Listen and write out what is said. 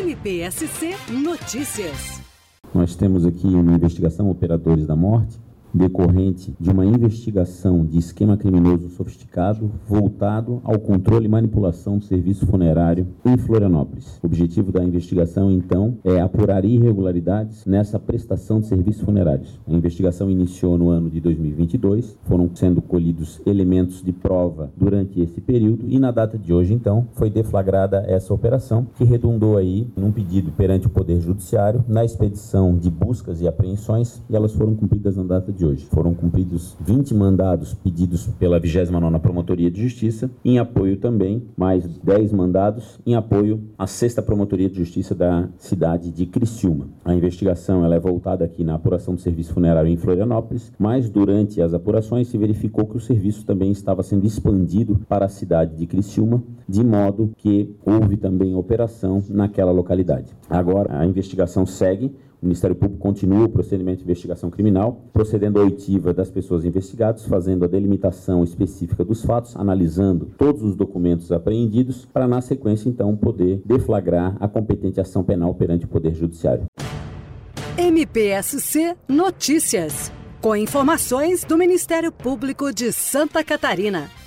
NPSC Notícias. Nós temos aqui uma investigação Operadores da Morte decorrente de uma investigação de esquema criminoso sofisticado voltado ao controle e manipulação do serviço funerário em Florianópolis. O objetivo da investigação, então, é apurar irregularidades nessa prestação de serviços funerários. A investigação iniciou no ano de 2022, foram sendo colhidos elementos de prova durante esse período e na data de hoje, então, foi deflagrada essa operação que redundou aí num pedido perante o Poder Judiciário na expedição de buscas e apreensões e elas foram cumpridas na data de de hoje. Foram cumpridos 20 mandados pedidos pela 29ª Promotoria de Justiça, em apoio também, mais 10 mandados em apoio à 6 Promotoria de Justiça da cidade de Criciúma. A investigação ela é voltada aqui na apuração do serviço funerário em Florianópolis, mas durante as apurações se verificou que o serviço também estava sendo expandido para a cidade de Criciúma, de modo que houve também operação naquela localidade. Agora a investigação segue o Ministério Público continua o procedimento de investigação criminal, procedendo à oitiva das pessoas investigadas, fazendo a delimitação específica dos fatos, analisando todos os documentos apreendidos, para, na sequência, então, poder deflagrar a competente ação penal perante o Poder Judiciário. MPSC Notícias. Com informações do Ministério Público de Santa Catarina.